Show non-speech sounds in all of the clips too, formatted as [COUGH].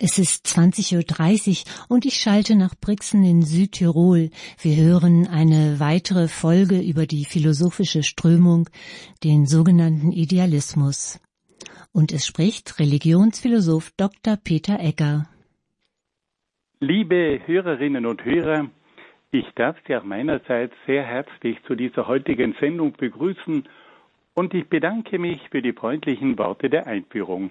Es ist 20.30 Uhr und ich schalte nach Brixen in Südtirol. Wir hören eine weitere Folge über die philosophische Strömung, den sogenannten Idealismus. Und es spricht Religionsphilosoph Dr. Peter Egger. Liebe Hörerinnen und Hörer, ich darf Sie auch meinerseits sehr herzlich zu dieser heutigen Sendung begrüßen und ich bedanke mich für die freundlichen Worte der Einführung.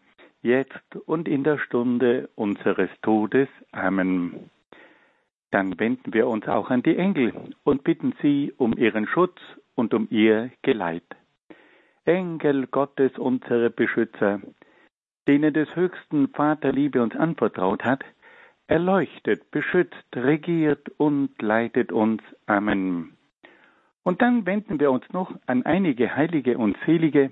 jetzt und in der Stunde unseres Todes. Amen. Dann wenden wir uns auch an die Engel und bitten sie um ihren Schutz und um ihr Geleit. Engel Gottes, unsere Beschützer, denen des höchsten Vater Liebe uns anvertraut hat, erleuchtet, beschützt, regiert und leitet uns. Amen. Und dann wenden wir uns noch an einige Heilige und Selige,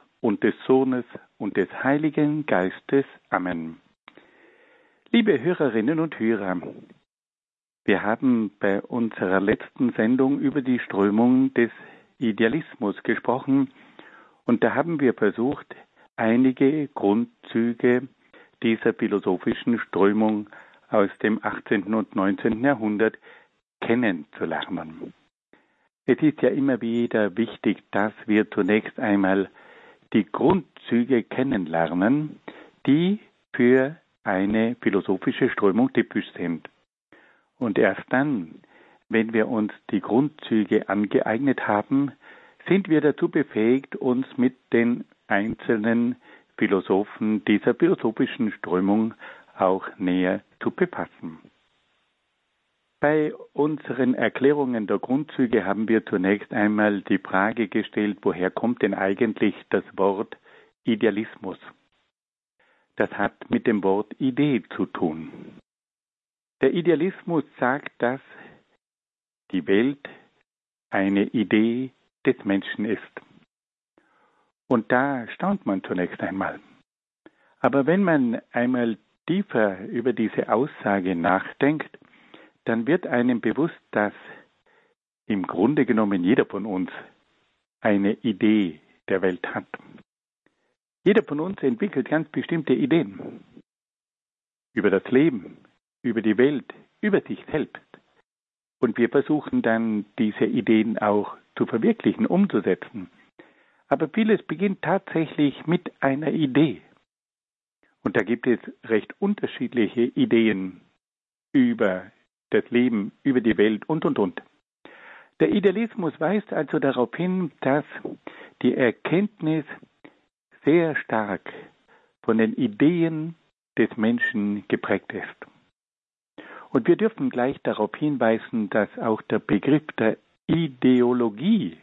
und des Sohnes und des Heiligen Geistes. Amen. Liebe Hörerinnen und Hörer, wir haben bei unserer letzten Sendung über die Strömung des Idealismus gesprochen und da haben wir versucht, einige Grundzüge dieser philosophischen Strömung aus dem 18. und 19. Jahrhundert kennenzulernen. Es ist ja immer wieder wichtig, dass wir zunächst einmal die Grundzüge kennenlernen, die für eine philosophische Strömung typisch sind. Und erst dann, wenn wir uns die Grundzüge angeeignet haben, sind wir dazu befähigt, uns mit den einzelnen Philosophen dieser philosophischen Strömung auch näher zu befassen. Bei unseren Erklärungen der Grundzüge haben wir zunächst einmal die Frage gestellt, woher kommt denn eigentlich das Wort Idealismus? Das hat mit dem Wort Idee zu tun. Der Idealismus sagt, dass die Welt eine Idee des Menschen ist. Und da staunt man zunächst einmal. Aber wenn man einmal tiefer über diese Aussage nachdenkt, dann wird einem bewusst, dass im Grunde genommen jeder von uns eine Idee der Welt hat. Jeder von uns entwickelt ganz bestimmte Ideen über das Leben, über die Welt, über sich selbst. Und wir versuchen dann, diese Ideen auch zu verwirklichen, umzusetzen. Aber vieles beginnt tatsächlich mit einer Idee. Und da gibt es recht unterschiedliche Ideen über das Leben, über die Welt und, und, und. Der Idealismus weist also darauf hin, dass die Erkenntnis sehr stark von den Ideen des Menschen geprägt ist. Und wir dürfen gleich darauf hinweisen, dass auch der Begriff der Ideologie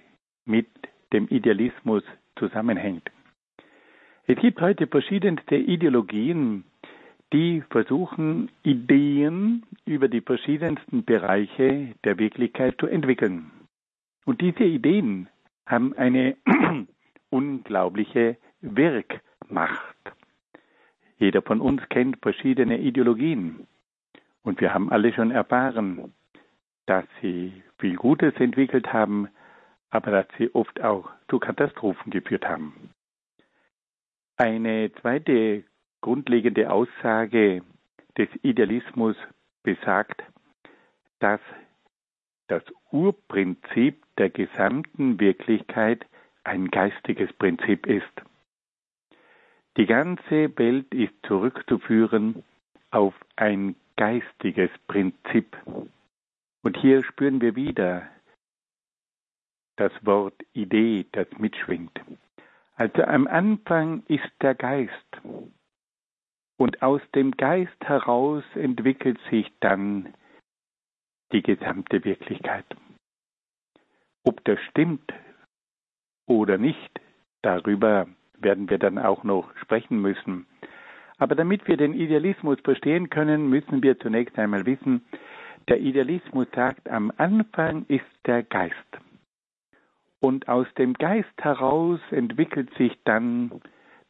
mit dem Idealismus zusammenhängt. Es gibt heute verschiedenste Ideologien, die versuchen, Ideen über die verschiedensten Bereiche der Wirklichkeit zu entwickeln. Und diese Ideen haben eine [CLEARS THROAT] unglaubliche Wirkmacht. Jeder von uns kennt verschiedene Ideologien. Und wir haben alle schon erfahren, dass sie viel Gutes entwickelt haben, aber dass sie oft auch zu Katastrophen geführt haben. Eine zweite grundlegende Aussage des Idealismus besagt, dass das Urprinzip der gesamten Wirklichkeit ein geistiges Prinzip ist. Die ganze Welt ist zurückzuführen auf ein geistiges Prinzip. Und hier spüren wir wieder das Wort Idee, das mitschwingt. Also am Anfang ist der Geist. Und aus dem Geist heraus entwickelt sich dann die gesamte Wirklichkeit. Ob das stimmt oder nicht, darüber werden wir dann auch noch sprechen müssen. Aber damit wir den Idealismus verstehen können, müssen wir zunächst einmal wissen, der Idealismus sagt, am Anfang ist der Geist. Und aus dem Geist heraus entwickelt sich dann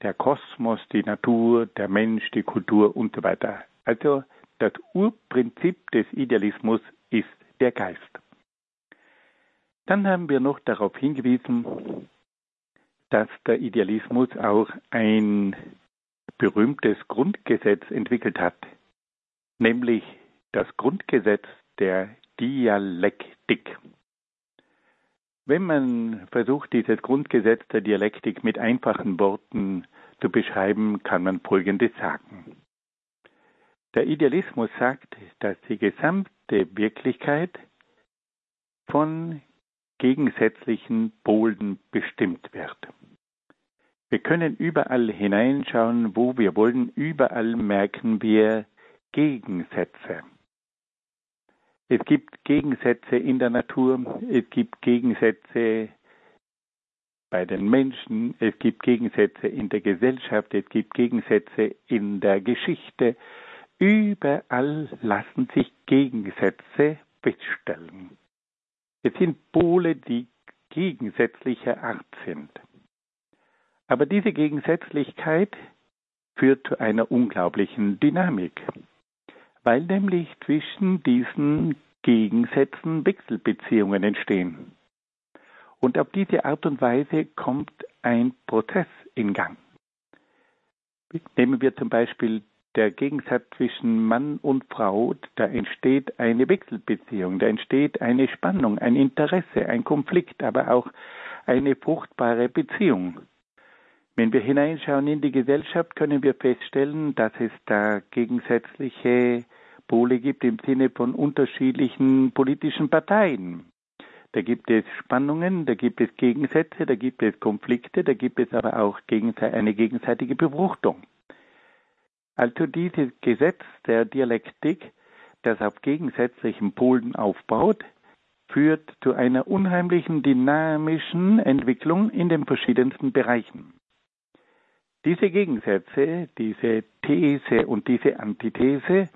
der Kosmos, die Natur, der Mensch, die Kultur und so weiter. Also das Urprinzip des Idealismus ist der Geist. Dann haben wir noch darauf hingewiesen, dass der Idealismus auch ein berühmtes Grundgesetz entwickelt hat, nämlich das Grundgesetz der Dialektik. Wenn man versucht, dieses Grundgesetz der Dialektik mit einfachen Worten zu beschreiben, kann man Folgendes sagen. Der Idealismus sagt, dass die gesamte Wirklichkeit von gegensätzlichen Polen bestimmt wird. Wir können überall hineinschauen, wo wir wollen, überall merken wir Gegensätze. Es gibt Gegensätze in der Natur, es gibt Gegensätze bei den Menschen, es gibt Gegensätze in der Gesellschaft, es gibt Gegensätze in der Geschichte. Überall lassen sich Gegensätze feststellen. Es sind Pole, die gegensätzlicher Art sind. Aber diese Gegensätzlichkeit führt zu einer unglaublichen Dynamik weil nämlich zwischen diesen Gegensätzen Wechselbeziehungen entstehen. Und auf diese Art und Weise kommt ein Prozess in Gang. Nehmen wir zum Beispiel der Gegensatz zwischen Mann und Frau, da entsteht eine Wechselbeziehung, da entsteht eine Spannung, ein Interesse, ein Konflikt, aber auch eine fruchtbare Beziehung. Wenn wir hineinschauen in die Gesellschaft, können wir feststellen, dass es da gegensätzliche Pole gibt im Sinne von unterschiedlichen politischen Parteien. Da gibt es Spannungen, da gibt es Gegensätze, da gibt es Konflikte, da gibt es aber auch eine gegenseitige Befruchtung. Also dieses Gesetz der Dialektik, das auf gegensätzlichen Polen aufbaut, führt zu einer unheimlichen dynamischen Entwicklung in den verschiedensten Bereichen. Diese Gegensätze, diese These und diese Antithese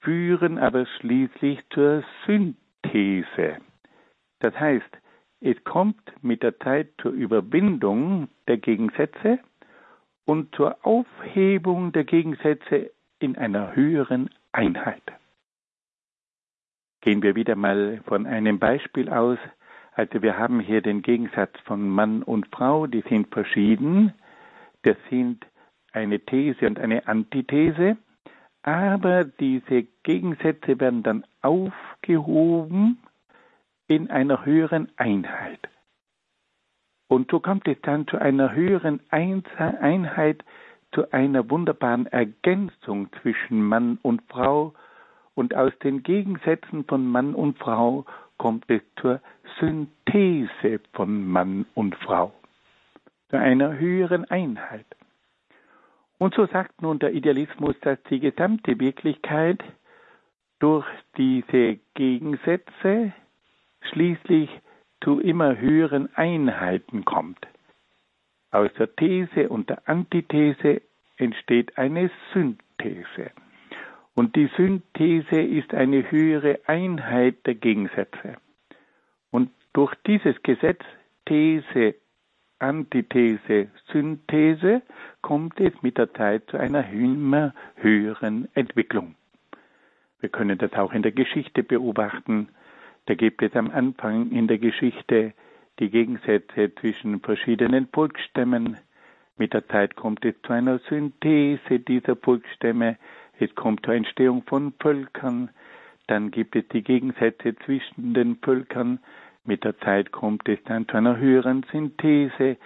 führen aber schließlich zur Synthese. Das heißt, es kommt mit der Zeit zur Überwindung der Gegensätze und zur Aufhebung der Gegensätze in einer höheren Einheit. Gehen wir wieder mal von einem Beispiel aus. Also wir haben hier den Gegensatz von Mann und Frau, die sind verschieden. Das sind eine These und eine Antithese, aber diese Gegensätze werden dann aufgehoben in einer höheren Einheit. Und so kommt es dann zu einer höheren Einheit, zu einer wunderbaren Ergänzung zwischen Mann und Frau. Und aus den Gegensätzen von Mann und Frau kommt es zur Synthese von Mann und Frau, zu einer höheren Einheit. Und so sagt nun der Idealismus, dass die gesamte Wirklichkeit durch diese Gegensätze schließlich zu immer höheren Einheiten kommt. Aus der These und der Antithese entsteht eine Synthese. Und die Synthese ist eine höhere Einheit der Gegensätze. Und durch dieses Gesetz These Antithese, Synthese kommt es mit der Zeit zu einer immer höheren Entwicklung. Wir können das auch in der Geschichte beobachten. Da gibt es am Anfang in der Geschichte die Gegensätze zwischen verschiedenen Volksstämmen. Mit der Zeit kommt es zu einer Synthese dieser Volksstämme. Es kommt zur Entstehung von Völkern. Dann gibt es die Gegensätze zwischen den Völkern. Mit der Zeit kommt es dann zu einer höheren Synthese.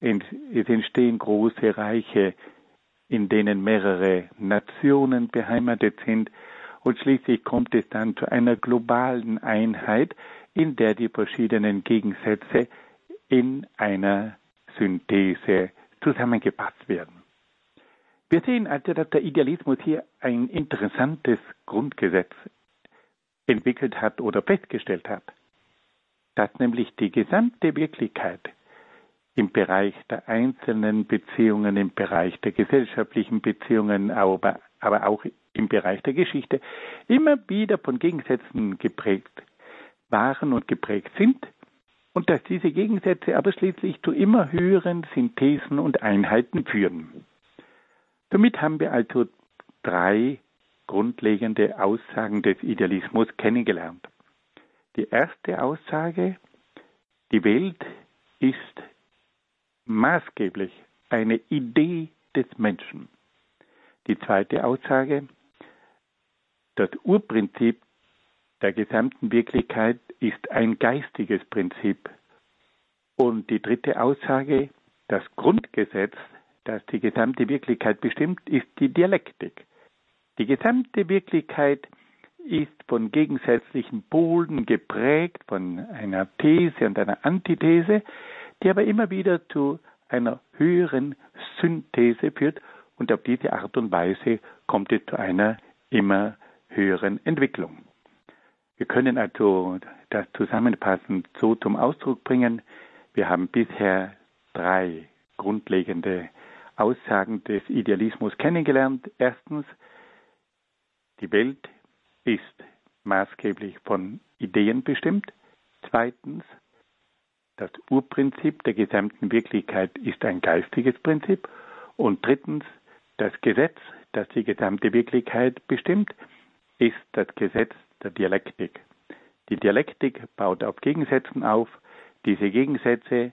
Es entstehen große Reiche, in denen mehrere Nationen beheimatet sind. Und schließlich kommt es dann zu einer globalen Einheit, in der die verschiedenen Gegensätze in einer Synthese zusammengefasst werden. Wir sehen also, dass der Idealismus hier ein interessantes Grundgesetz entwickelt hat oder festgestellt hat, dass nämlich die gesamte Wirklichkeit im Bereich der einzelnen Beziehungen, im Bereich der gesellschaftlichen Beziehungen, aber, aber auch im Bereich der Geschichte immer wieder von Gegensätzen geprägt waren und geprägt sind und dass diese Gegensätze aber schließlich zu immer höheren Synthesen und Einheiten führen. Damit haben wir also drei grundlegende Aussagen des Idealismus kennengelernt. Die erste Aussage, die Welt ist maßgeblich eine Idee des Menschen. Die zweite Aussage, das Urprinzip der gesamten Wirklichkeit ist ein geistiges Prinzip. Und die dritte Aussage, das Grundgesetz, das die gesamte Wirklichkeit bestimmt, ist die Dialektik. Die gesamte Wirklichkeit ist von gegensätzlichen Polen geprägt, von einer These und einer Antithese, die aber immer wieder zu einer höheren Synthese führt und auf diese Art und Weise kommt es zu einer immer höheren Entwicklung. Wir können also das zusammenfassend so zum Ausdruck bringen. Wir haben bisher drei grundlegende Aussagen des Idealismus kennengelernt. Erstens, die Welt ist maßgeblich von Ideen bestimmt. Zweitens, das Urprinzip der gesamten Wirklichkeit ist ein geistiges Prinzip. Und drittens, das Gesetz, das die gesamte Wirklichkeit bestimmt, ist das Gesetz der Dialektik. Die Dialektik baut auf Gegensätzen auf. Diese Gegensätze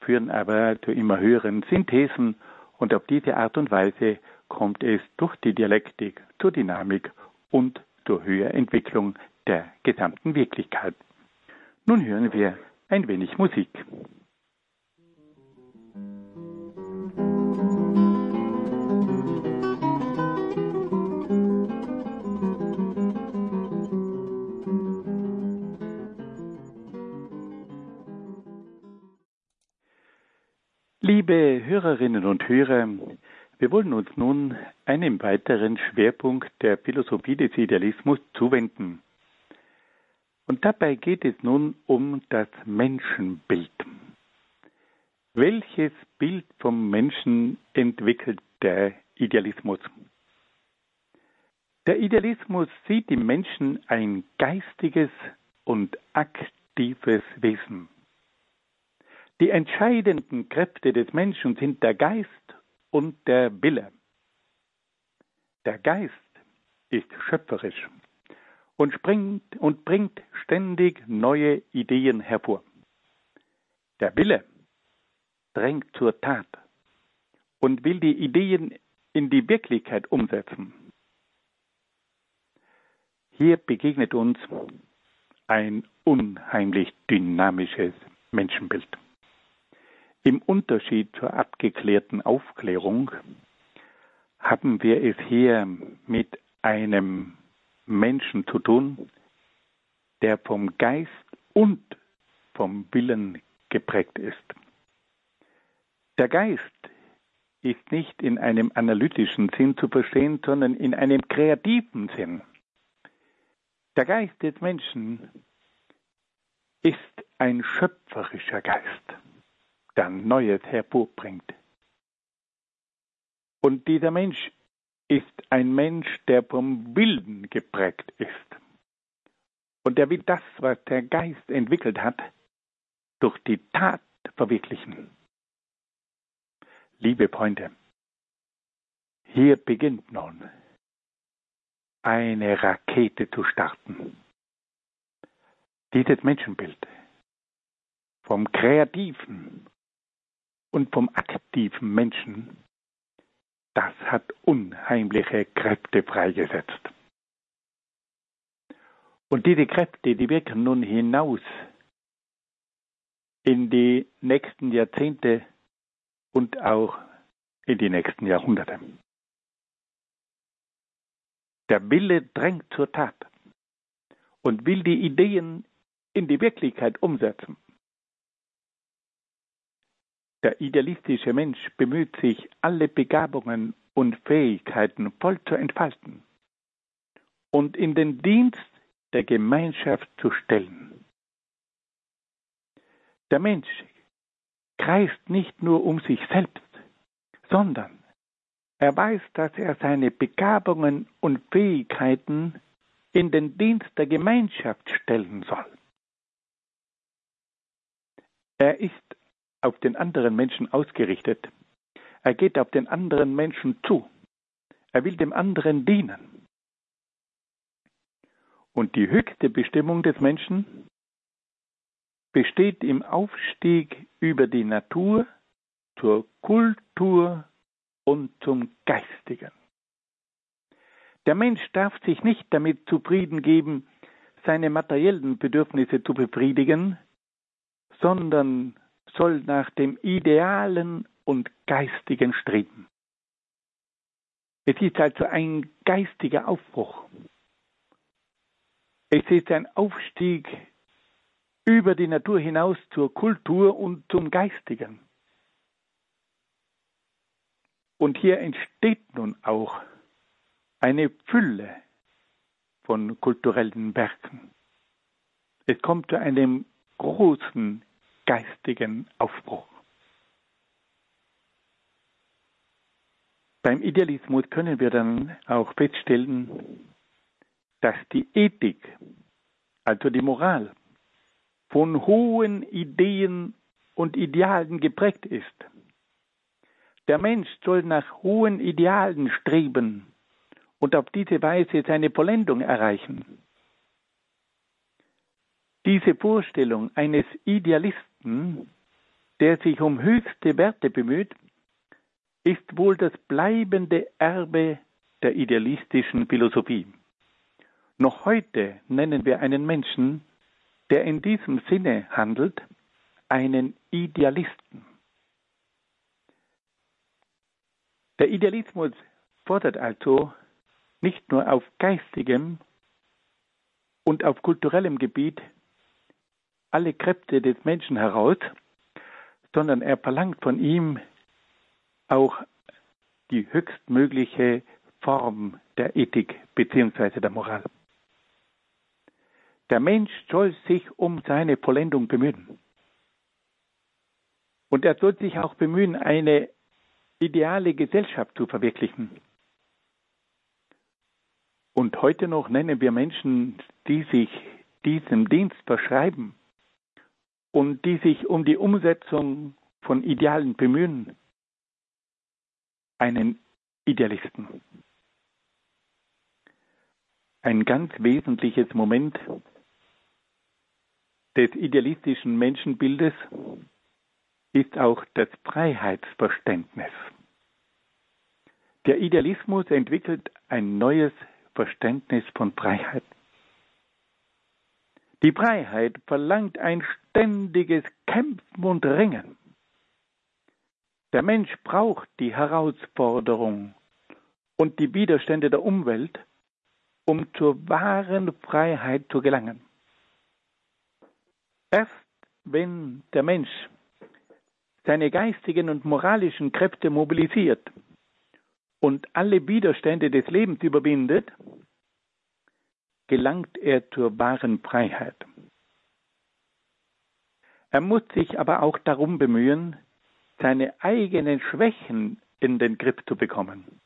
führen aber zu immer höheren Synthesen und auf diese Art und Weise kommt es durch die Dialektik zur Dynamik und zur Höherentwicklung der gesamten Wirklichkeit. Nun hören wir ein wenig Musik. Liebe Hörerinnen und Hörer, wir wollen uns nun einem weiteren Schwerpunkt der Philosophie des Idealismus zuwenden. Und dabei geht es nun um das Menschenbild. Welches Bild vom Menschen entwickelt der Idealismus? Der Idealismus sieht im Menschen ein geistiges und aktives Wesen. Die entscheidenden Kräfte des Menschen sind der Geist und der Wille. Der Geist ist schöpferisch und springt und bringt ständig neue Ideen hervor. Der Wille drängt zur Tat und will die Ideen in die Wirklichkeit umsetzen. Hier begegnet uns ein unheimlich dynamisches Menschenbild. Im Unterschied zur abgeklärten Aufklärung haben wir es hier mit einem Menschen zu tun, der vom Geist und vom Willen geprägt ist. Der Geist ist nicht in einem analytischen Sinn zu verstehen, sondern in einem kreativen Sinn. Der Geist des Menschen ist ein schöpferischer Geist dann Neues hervorbringt. Und dieser Mensch ist ein Mensch, der vom Willen geprägt ist. Und der will das, was der Geist entwickelt hat, durch die Tat verwirklichen. Liebe Freunde, hier beginnt nun eine Rakete zu starten. Dieses Menschenbild vom kreativen und vom aktiven Menschen, das hat unheimliche Kräfte freigesetzt. Und diese Kräfte, die wirken nun hinaus in die nächsten Jahrzehnte und auch in die nächsten Jahrhunderte. Der Wille drängt zur Tat und will die Ideen in die Wirklichkeit umsetzen. Der idealistische Mensch bemüht sich, alle Begabungen und Fähigkeiten voll zu entfalten und in den Dienst der Gemeinschaft zu stellen. Der Mensch kreist nicht nur um sich selbst, sondern er weiß, dass er seine Begabungen und Fähigkeiten in den Dienst der Gemeinschaft stellen soll. Er ist auf den anderen Menschen ausgerichtet. Er geht auf den anderen Menschen zu. Er will dem anderen dienen. Und die höchste Bestimmung des Menschen besteht im Aufstieg über die Natur zur Kultur und zum Geistigen. Der Mensch darf sich nicht damit zufrieden geben, seine materiellen Bedürfnisse zu befriedigen, sondern soll nach dem Idealen und Geistigen streben. Es ist also ein geistiger Aufbruch. Es ist ein Aufstieg über die Natur hinaus zur Kultur und zum Geistigen. Und hier entsteht nun auch eine Fülle von kulturellen Werken. Es kommt zu einem großen geistigen Aufbruch. Beim Idealismus können wir dann auch feststellen, dass die Ethik, also die Moral, von hohen Ideen und Idealen geprägt ist. Der Mensch soll nach hohen Idealen streben und auf diese Weise seine Vollendung erreichen. Diese Vorstellung eines Idealisten, der sich um höchste Werte bemüht, ist wohl das bleibende Erbe der idealistischen Philosophie. Noch heute nennen wir einen Menschen, der in diesem Sinne handelt, einen Idealisten. Der Idealismus fordert also nicht nur auf geistigem und auf kulturellem Gebiet alle Kräfte des Menschen heraus, sondern er verlangt von ihm auch die höchstmögliche Form der Ethik bzw. der Moral. Der Mensch soll sich um seine Vollendung bemühen. Und er soll sich auch bemühen, eine ideale Gesellschaft zu verwirklichen. Und heute noch nennen wir Menschen, die sich diesem Dienst verschreiben und die sich um die Umsetzung von Idealen bemühen, einen Idealisten. Ein ganz wesentliches Moment des idealistischen Menschenbildes ist auch das Freiheitsverständnis. Der Idealismus entwickelt ein neues Verständnis von Freiheit. Die Freiheit verlangt ein ständiges Kämpfen und Ringen. Der Mensch braucht die Herausforderung und die Widerstände der Umwelt, um zur wahren Freiheit zu gelangen. Erst wenn der Mensch seine geistigen und moralischen Kräfte mobilisiert und alle Widerstände des Lebens überwindet, gelangt er zur wahren Freiheit. Er muss sich aber auch darum bemühen, seine eigenen Schwächen in den Griff zu bekommen.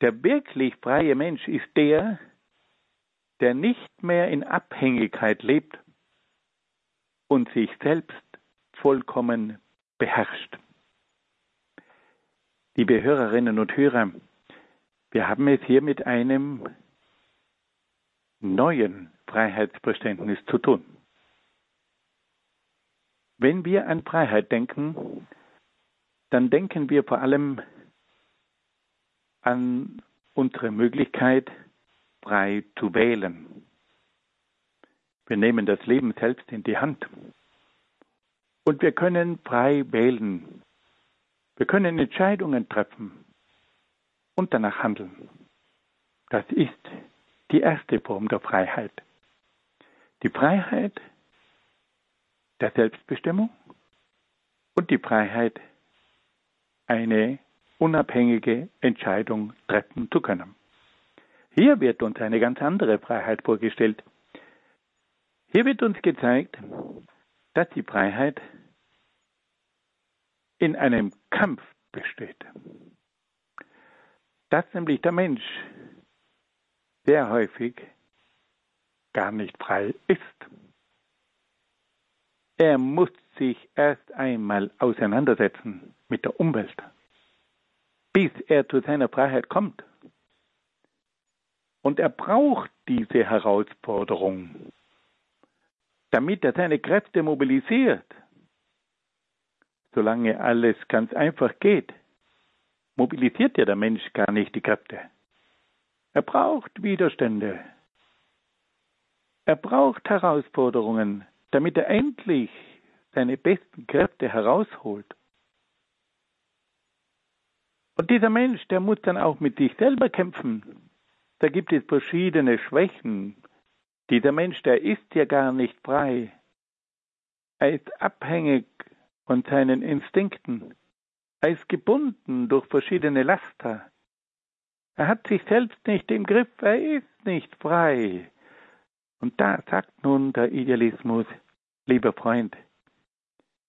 Der wirklich freie Mensch ist der, der nicht mehr in Abhängigkeit lebt und sich selbst vollkommen beherrscht. Liebe Hörerinnen und Hörer, wir haben es hier mit einem neuen Freiheitsverständnis zu tun. Wenn wir an Freiheit denken, dann denken wir vor allem an unsere Möglichkeit, frei zu wählen. Wir nehmen das Leben selbst in die Hand. Und wir können frei wählen. Wir können Entscheidungen treffen und danach handeln. Das ist die erste Form der Freiheit. Die Freiheit der Selbstbestimmung und die Freiheit, eine unabhängige Entscheidung treffen zu können. Hier wird uns eine ganz andere Freiheit vorgestellt. Hier wird uns gezeigt, dass die Freiheit in einem Kampf besteht. Dass nämlich der Mensch sehr häufig gar nicht frei ist. Er muss sich erst einmal auseinandersetzen mit der Umwelt, bis er zu seiner Freiheit kommt. Und er braucht diese Herausforderung, damit er seine Kräfte mobilisiert. Solange alles ganz einfach geht, mobilisiert ja der Mensch gar nicht die Kräfte. Er braucht Widerstände. Er braucht Herausforderungen, damit er endlich seine besten Kräfte herausholt. Und dieser Mensch, der muss dann auch mit sich selber kämpfen. Da gibt es verschiedene Schwächen. Dieser Mensch, der ist ja gar nicht frei. Er ist abhängig von seinen Instinkten. Er ist gebunden durch verschiedene Laster. Er hat sich selbst nicht im Griff, er ist nicht frei. Und da sagt nun der Idealismus, lieber Freund,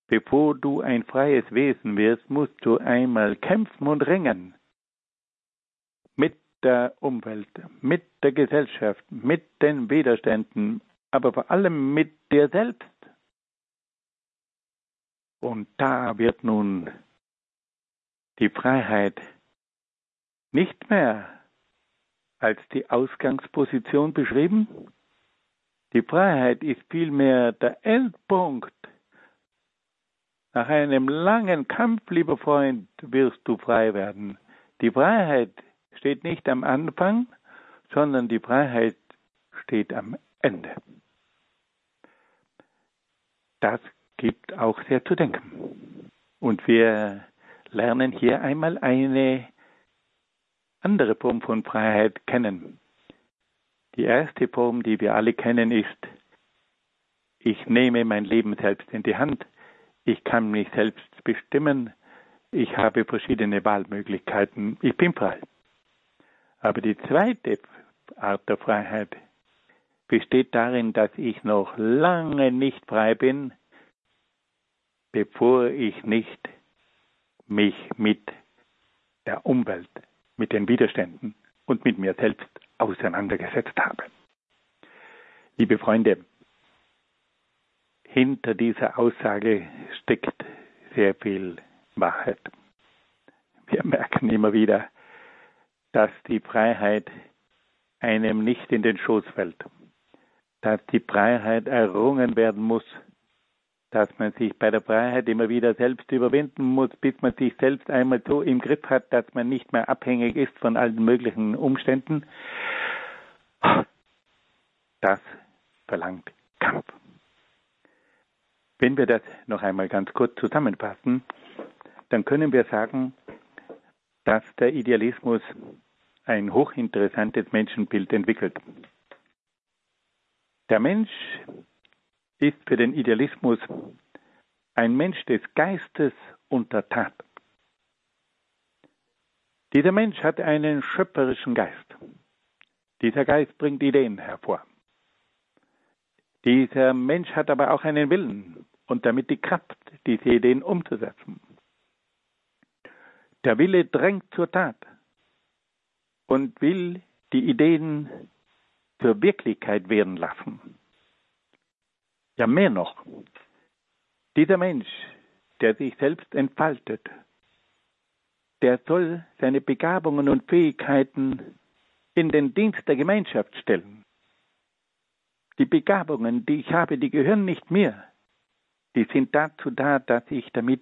bevor du ein freies Wesen wirst, musst du einmal kämpfen und ringen. Mit der Umwelt, mit der Gesellschaft, mit den Widerständen, aber vor allem mit dir selbst. Und da wird nun die Freiheit nicht mehr als die Ausgangsposition beschrieben, die Freiheit ist vielmehr der Endpunkt. Nach einem langen Kampf, lieber Freund, wirst du frei werden. Die Freiheit steht nicht am Anfang, sondern die Freiheit steht am Ende. Das gibt auch sehr zu denken. Und wir lernen hier einmal eine andere Form von Freiheit kennen. Die erste Form, die wir alle kennen, ist, ich nehme mein Leben selbst in die Hand, ich kann mich selbst bestimmen, ich habe verschiedene Wahlmöglichkeiten, ich bin frei. Aber die zweite Art der Freiheit besteht darin, dass ich noch lange nicht frei bin, bevor ich nicht mich mit der Umwelt, mit den Widerständen und mit mir selbst auseinandergesetzt habe. Liebe Freunde, hinter dieser Aussage steckt sehr viel Wahrheit. Wir merken immer wieder, dass die Freiheit einem nicht in den Schoß fällt, dass die Freiheit errungen werden muss, dass man sich bei der Freiheit immer wieder selbst überwinden muss, bis man sich selbst einmal so im Griff hat, dass man nicht mehr abhängig ist von allen möglichen Umständen. Das verlangt Kampf. Wenn wir das noch einmal ganz kurz zusammenfassen, dann können wir sagen, dass der Idealismus ein hochinteressantes Menschenbild entwickelt. Der Mensch ist für den Idealismus ein Mensch des Geistes und der Tat. Dieser Mensch hat einen schöpferischen Geist. Dieser Geist bringt Ideen hervor. Dieser Mensch hat aber auch einen Willen und damit die Kraft, diese Ideen umzusetzen. Der Wille drängt zur Tat und will die Ideen zur Wirklichkeit werden lassen. Ja, mehr noch. Dieser Mensch, der sich selbst entfaltet, der soll seine Begabungen und Fähigkeiten in den Dienst der Gemeinschaft stellen. Die Begabungen, die ich habe, die gehören nicht mir. die sind dazu da, dass ich damit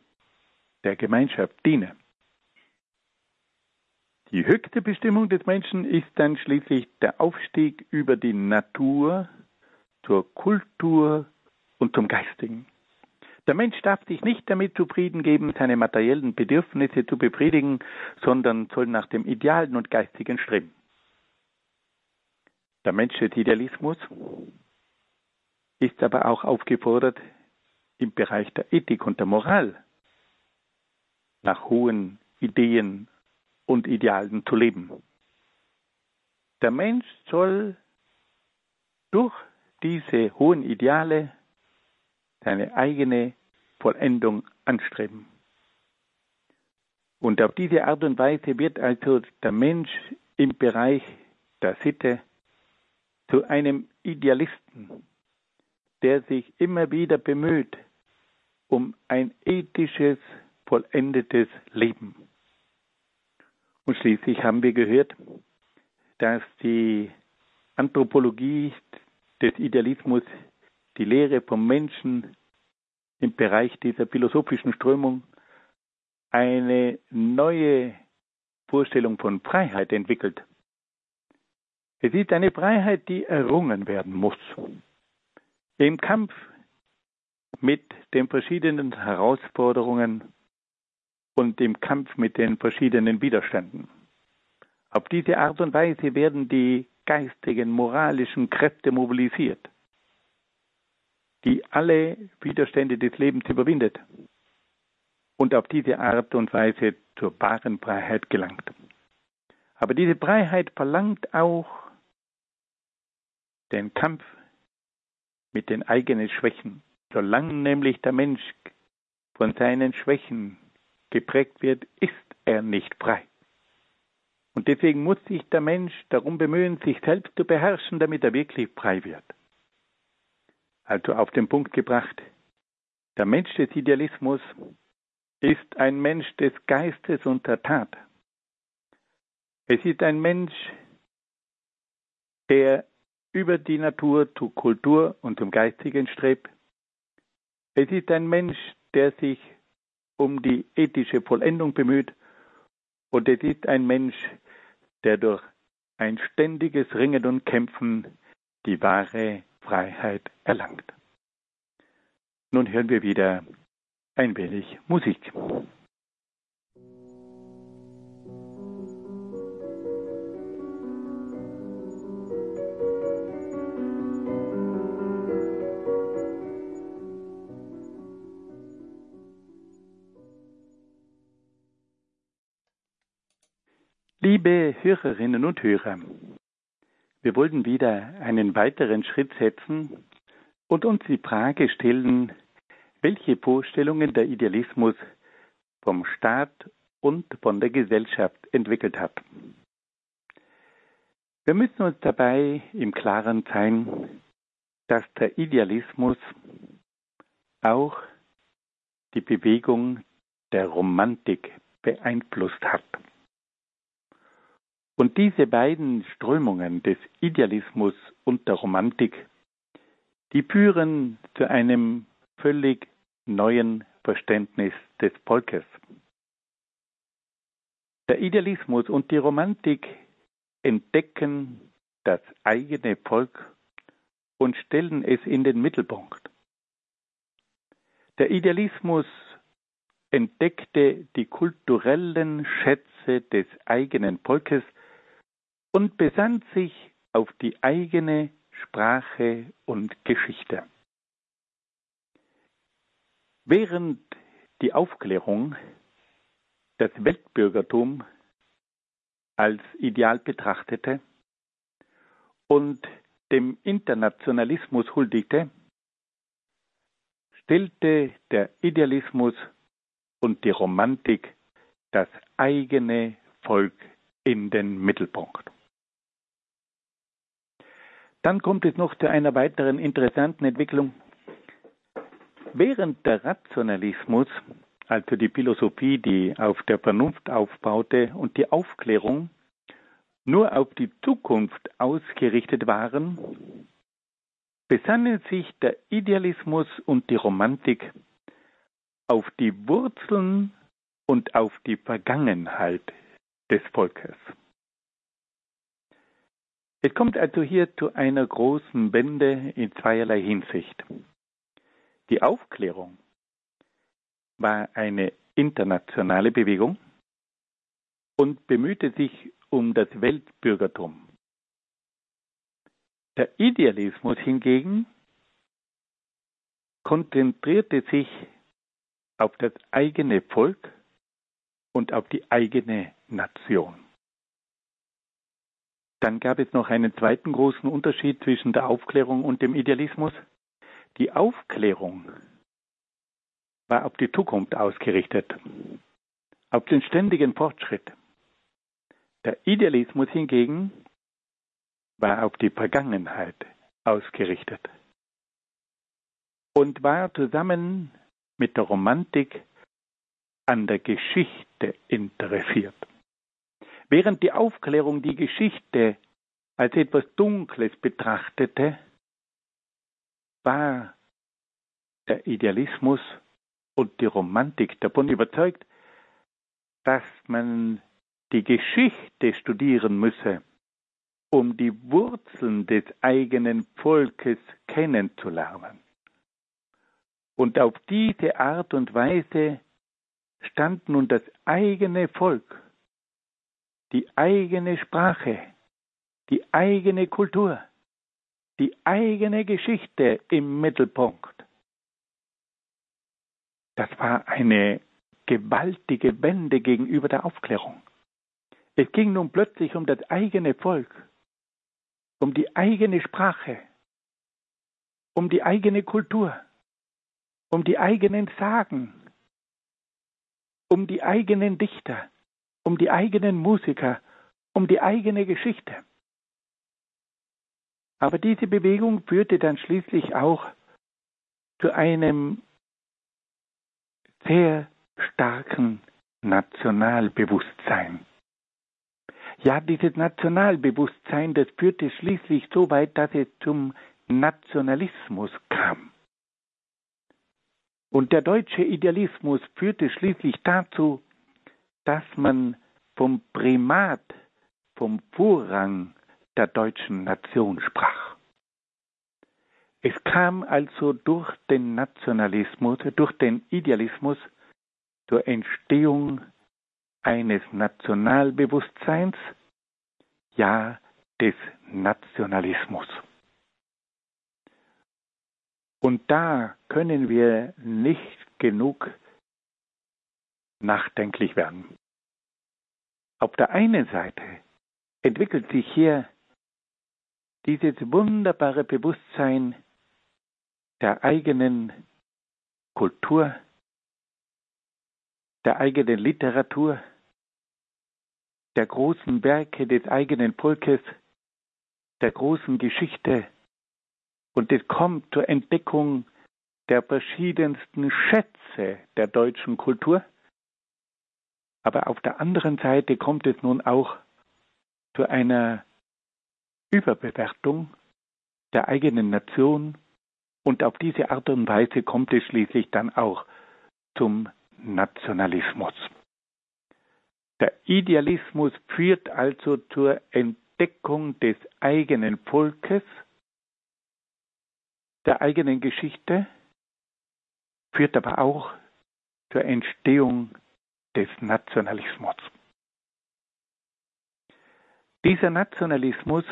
der Gemeinschaft diene. Die höchste Bestimmung des Menschen ist dann schließlich der Aufstieg über die Natur zur Kultur und zum Geistigen. Der Mensch darf sich nicht damit zufrieden geben, seine materiellen Bedürfnisse zu befriedigen, sondern soll nach dem Idealen und Geistigen streben. Der Mensch des Idealismus ist aber auch aufgefordert, im Bereich der Ethik und der Moral nach hohen Ideen und Idealen zu leben. Der Mensch soll durch diese hohen Ideale seine eigene Vollendung anstreben. Und auf diese Art und Weise wird also der Mensch im Bereich der Sitte zu einem Idealisten, der sich immer wieder bemüht um ein ethisches, vollendetes Leben. Und schließlich haben wir gehört, dass die Anthropologie des Idealismus die Lehre vom Menschen im Bereich dieser philosophischen Strömung eine neue Vorstellung von Freiheit entwickelt. Es ist eine Freiheit, die errungen werden muss. Im Kampf mit den verschiedenen Herausforderungen und im Kampf mit den verschiedenen Widerständen. Auf diese Art und Weise werden die geistigen, moralischen Kräfte mobilisiert, die alle Widerstände des Lebens überwindet und auf diese Art und Weise zur wahren Freiheit gelangt. Aber diese Freiheit verlangt auch den Kampf mit den eigenen Schwächen. Solange nämlich der Mensch von seinen Schwächen geprägt wird, ist er nicht frei. Und deswegen muss sich der Mensch darum bemühen, sich selbst zu beherrschen, damit er wirklich frei wird. Also auf den Punkt gebracht, der Mensch des Idealismus ist ein Mensch des Geistes und der Tat. Es ist ein Mensch, der über die Natur zu Kultur und zum Geistigen strebt. Es ist ein Mensch, der sich um die ethische Vollendung bemüht und es ist ein Mensch, der durch ein ständiges Ringen und Kämpfen die wahre Freiheit erlangt. Nun hören wir wieder ein wenig Musik. Liebe Hörerinnen und Hörer, wir wollten wieder einen weiteren Schritt setzen und uns die Frage stellen, welche Vorstellungen der Idealismus vom Staat und von der Gesellschaft entwickelt hat. Wir müssen uns dabei im Klaren sein, dass der Idealismus auch die Bewegung der Romantik beeinflusst hat. Und diese beiden Strömungen des Idealismus und der Romantik, die führen zu einem völlig neuen Verständnis des Volkes. Der Idealismus und die Romantik entdecken das eigene Volk und stellen es in den Mittelpunkt. Der Idealismus entdeckte die kulturellen Schätze des eigenen Volkes und besann sich auf die eigene Sprache und Geschichte. Während die Aufklärung das Weltbürgertum als Ideal betrachtete und dem Internationalismus huldigte, stellte der Idealismus und die Romantik das eigene Volk in den Mittelpunkt. Dann kommt es noch zu einer weiteren interessanten Entwicklung. Während der Rationalismus, also die Philosophie, die auf der Vernunft aufbaute, und die Aufklärung nur auf die Zukunft ausgerichtet waren, besannen sich der Idealismus und die Romantik auf die Wurzeln und auf die Vergangenheit des Volkes. Es kommt also hier zu einer großen Wende in zweierlei Hinsicht. Die Aufklärung war eine internationale Bewegung und bemühte sich um das Weltbürgertum. Der Idealismus hingegen konzentrierte sich auf das eigene Volk und auf die eigene Nation. Dann gab es noch einen zweiten großen Unterschied zwischen der Aufklärung und dem Idealismus. Die Aufklärung war auf die Zukunft ausgerichtet, auf den ständigen Fortschritt. Der Idealismus hingegen war auf die Vergangenheit ausgerichtet und war zusammen mit der Romantik an der Geschichte interessiert. Während die Aufklärung die Geschichte als etwas Dunkles betrachtete, war der Idealismus und die Romantik davon überzeugt, dass man die Geschichte studieren müsse, um die Wurzeln des eigenen Volkes kennenzulernen. Und auf diese Art und Weise stand nun das eigene Volk die eigene Sprache, die eigene Kultur, die eigene Geschichte im Mittelpunkt. Das war eine gewaltige Wende gegenüber der Aufklärung. Es ging nun plötzlich um das eigene Volk, um die eigene Sprache, um die eigene Kultur, um die eigenen Sagen, um die eigenen Dichter, um die eigenen Musiker, um die eigene Geschichte. Aber diese Bewegung führte dann schließlich auch zu einem sehr starken Nationalbewusstsein. Ja, dieses Nationalbewusstsein, das führte schließlich so weit, dass es zum Nationalismus kam. Und der deutsche Idealismus führte schließlich dazu, dass man vom Primat, vom Vorrang der deutschen Nation sprach. Es kam also durch den Nationalismus, durch den Idealismus zur Entstehung eines Nationalbewusstseins, ja des Nationalismus. Und da können wir nicht genug nachdenklich werden. Auf der einen Seite entwickelt sich hier dieses wunderbare Bewusstsein der eigenen Kultur, der eigenen Literatur, der großen Werke des eigenen Volkes, der großen Geschichte und es kommt zur Entdeckung der verschiedensten Schätze der deutschen Kultur aber auf der anderen Seite kommt es nun auch zu einer Überbewertung der eigenen Nation und auf diese Art und Weise kommt es schließlich dann auch zum Nationalismus. Der Idealismus führt also zur Entdeckung des eigenen Volkes, der eigenen Geschichte, führt aber auch zur Entstehung des Nationalismus. Dieser Nationalismus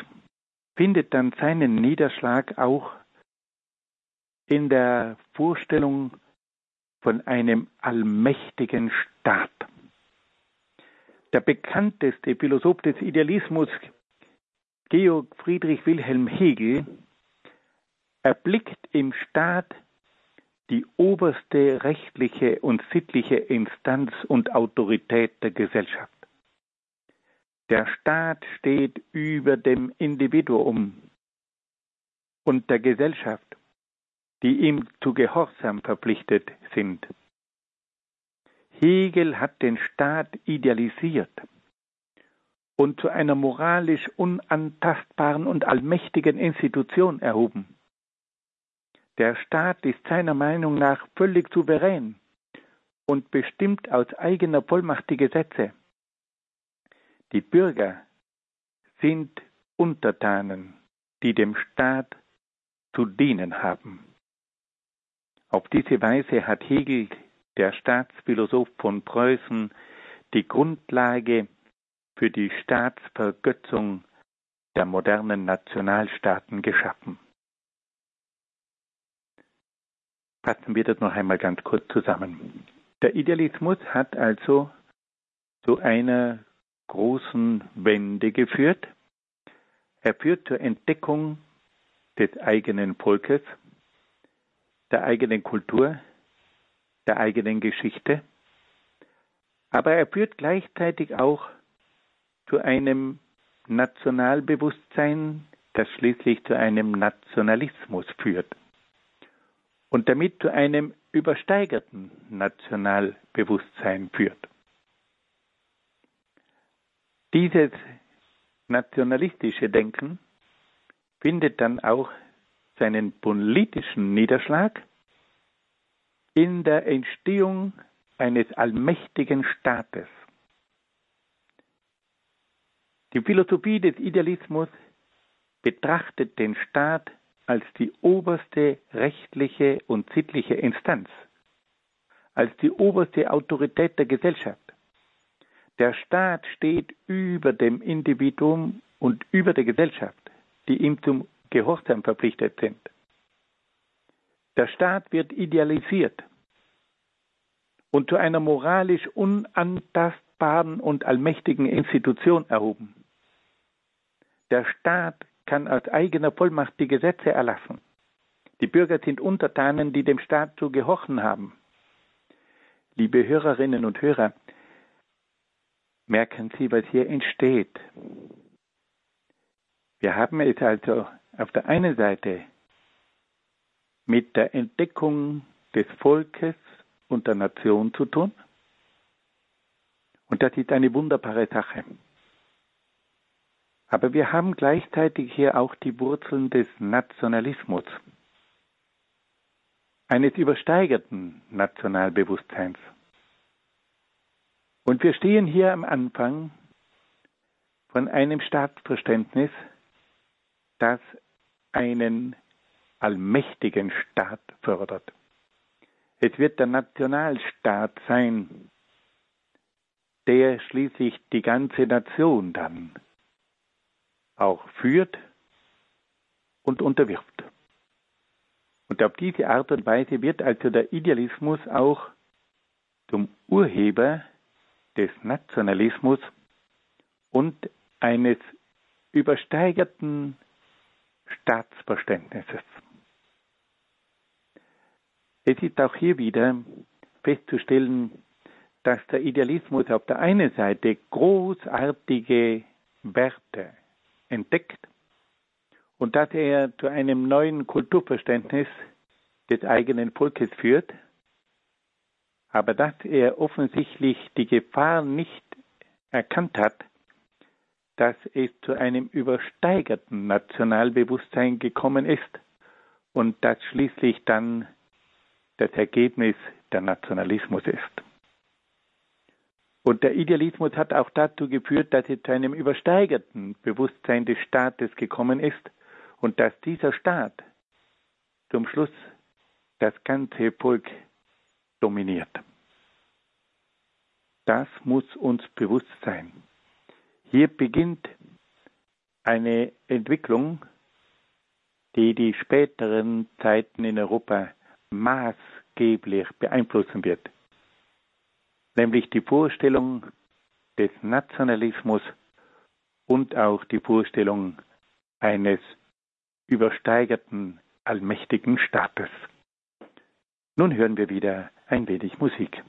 findet dann seinen Niederschlag auch in der Vorstellung von einem allmächtigen Staat. Der bekannteste Philosoph des Idealismus, Georg Friedrich Wilhelm Hegel, erblickt im Staat die oberste rechtliche und sittliche Instanz und Autorität der Gesellschaft. Der Staat steht über dem Individuum und der Gesellschaft, die ihm zu Gehorsam verpflichtet sind. Hegel hat den Staat idealisiert und zu einer moralisch unantastbaren und allmächtigen Institution erhoben Der Staat ist seiner Meinung nach völlig souverän und bestimmt aus eigener Vollmacht die Gesetze. Die Bürger sind Untertanen, die dem Staat zu dienen haben. Auf diese Weise hat Hegel, der Staatsphilosoph von Preußen, die Grundlage für die Staatsvergötzung der modernen Nationalstaaten geschaffen. Fassen wir das noch einmal ganz kurz zusammen. Der Idealismus hat also zu einer großen Wende geführt. Er führt zur Entdeckung des eigenen Volkes, der eigenen Kultur, der eigenen Geschichte, aber er führt gleichzeitig auch zu einem Nationalbewusstsein, das schließlich zu einem Nationalismus führt und damit zu einem übersteigerten Nationalbewusstsein führt. Dieses nationalistische Denken findet dann auch seinen politischen Niederschlag in der Entstehung eines allmächtigen Staates. Die Philosophie des Idealismus betrachtet den Staat als die oberste rechtliche und sittliche Instanz, als die oberste Autorität der Gesellschaft. Der Staat steht über dem Individuum und über der Gesellschaft, die ihm zum Gehorsam verpflichtet sind. Der Staat wird idealisiert und zu einer moralisch unantastbaren und allmächtigen Institution erhoben. Der Staat kann aus eigener Vollmacht die Gesetze erlassen. Die Bürger sind Untertanen, die dem Staat zu gehorchen haben. Liebe Hörerinnen und Hörer, merken Sie, was hier entsteht. Wir haben es also auf der einen Seite mit der Entdeckung des Volkes und der Nation zu tun. Und das ist eine wunderbare Sache. Aber wir haben gleichzeitig hier auch die Wurzeln des Nationalismus, eines übersteigerten Nationalbewusstseins. Und wir stehen hier am Anfang von einem Staatsverständnis, das einen allmächtigen Staat fördert. Es wird der Nationalstaat sein, der schließlich die ganze Nation dann auch führt und unterwirft. Und auf diese Art und Weise wird also der Idealismus auch zum Urheber des Nationalismus und eines übersteigerten Staatsverständnisses. Es ist auch hier wieder festzustellen, dass der Idealismus auf der einen Seite großartige Werte entdeckt und dass er zu einem neuen Kulturverständnis des eigenen Volkes führt, aber dass er offensichtlich die Gefahr nicht erkannt hat, dass es zu einem übersteigerten Nationalbewusstsein gekommen ist und das schließlich dann das Ergebnis der Nationalismus ist. Und der Idealismus hat auch dazu geführt, dass es zu einem übersteigerten Bewusstsein des Staates gekommen ist und dass dieser Staat zum Schluss das ganze Volk dominiert. Das muss uns bewusst sein. Hier beginnt eine Entwicklung, die die späteren Zeiten in Europa maßgeblich beeinflussen wird nämlich die Vorstellung des Nationalismus und auch die Vorstellung eines übersteigerten allmächtigen Staates. Nun hören wir wieder ein wenig Musik.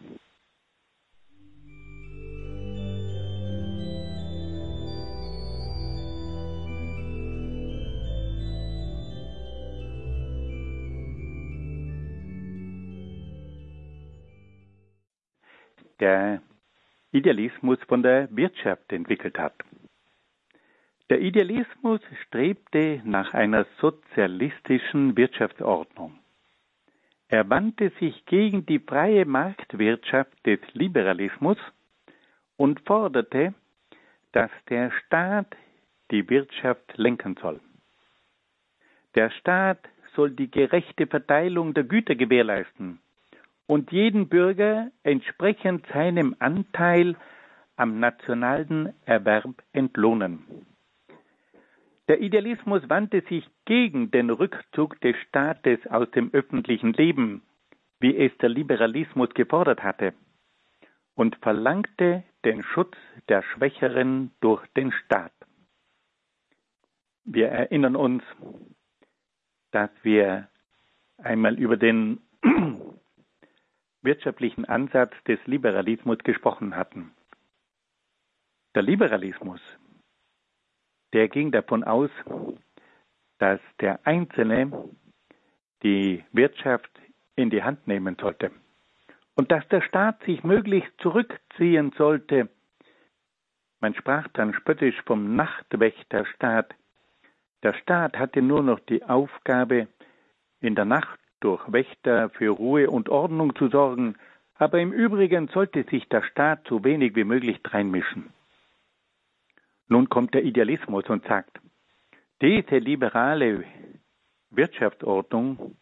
Der Idealismus von der Wirtschaft entwickelt hat. Der Idealismus strebte nach einer sozialistischen Wirtschaftsordnung. Er wandte sich gegen die freie Marktwirtschaft des Liberalismus und forderte, dass der Staat die Wirtschaft lenken soll. Der Staat soll die gerechte Verteilung der Güter gewährleisten und jeden Bürger entsprechend seinem Anteil am nationalen Erwerb entlohnen. Der Idealismus wandte sich gegen den Rückzug des Staates aus dem öffentlichen Leben, wie es der Liberalismus gefordert hatte, und verlangte den Schutz der Schwächeren durch den Staat. Wir erinnern uns, dass wir einmal über den wirtschaftlichen Ansatz des Liberalismus gesprochen hatten. Der Liberalismus, der ging davon aus, dass der Einzelne die Wirtschaft in die Hand nehmen sollte und dass der Staat sich möglichst zurückziehen sollte. Man sprach dann spöttisch vom Nachtwächterstaat. Der Staat hatte nur noch die Aufgabe, in der Nacht durch Wächter für Ruhe und Ordnung zu sorgen, aber im Übrigen sollte sich der Staat so wenig wie möglich dreinmischen. Nun kommt der Idealismus und sagt, diese liberale Wirtschaftsordnung,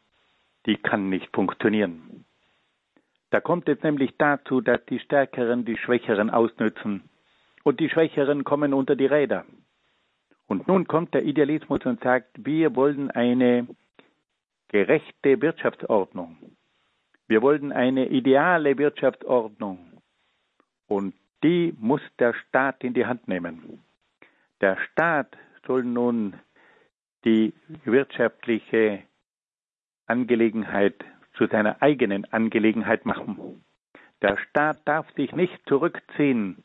die kann nicht funktionieren. Da kommt es nämlich dazu, dass die Stärkeren die Schwächeren ausnützen und die Schwächeren kommen unter die Räder. Und nun kommt der Idealismus und sagt, wir wollen eine gerechte Wirtschaftsordnung. Wir wollen eine ideale Wirtschaftsordnung. Und die muss der Staat in die Hand nehmen. Der Staat soll nun die wirtschaftliche Angelegenheit zu seiner eigenen Angelegenheit machen. Der Staat darf sich nicht zurückziehen.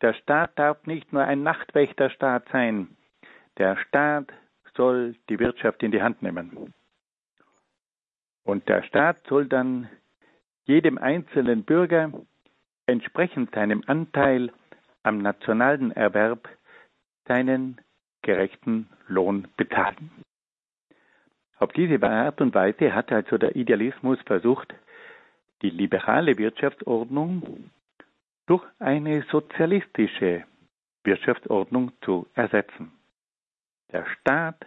Der Staat darf nicht nur ein Nachtwächterstaat sein. Der Staat soll die Wirtschaft in die Hand nehmen. Und der Staat soll dann jedem einzelnen Bürger entsprechend seinem Anteil am nationalen Erwerb seinen gerechten Lohn bezahlen. Auf diese Art und Weise hat also der Idealismus versucht, die liberale Wirtschaftsordnung durch eine sozialistische Wirtschaftsordnung zu ersetzen. Der Staat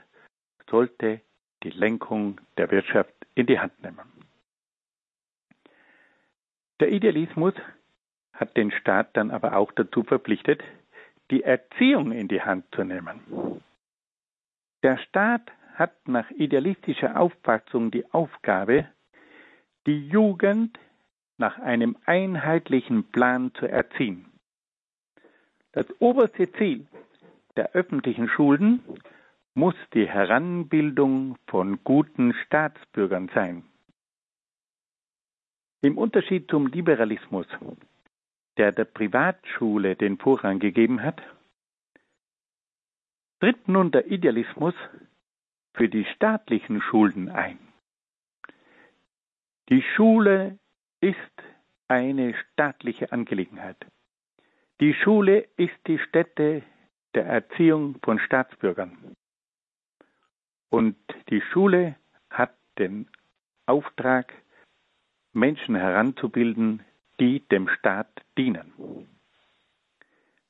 sollte die Lenkung der Wirtschaft in die Hand nehmen. Der Idealismus hat den Staat dann aber auch dazu verpflichtet, die Erziehung in die Hand zu nehmen. Der Staat hat nach idealistischer Auffassung die Aufgabe, die Jugend nach einem einheitlichen Plan zu erziehen. Das oberste Ziel der öffentlichen Schulen muss die Heranbildung von guten Staatsbürgern sein. Im Unterschied zum Liberalismus, der der Privatschule den Vorrang gegeben hat, tritt nun der Idealismus für die staatlichen Schulen ein. Die Schule ist eine staatliche Angelegenheit. Die Schule ist die Stätte der Erziehung von Staatsbürgern. Und die Schule hat den Auftrag, Menschen heranzubilden, die dem Staat dienen.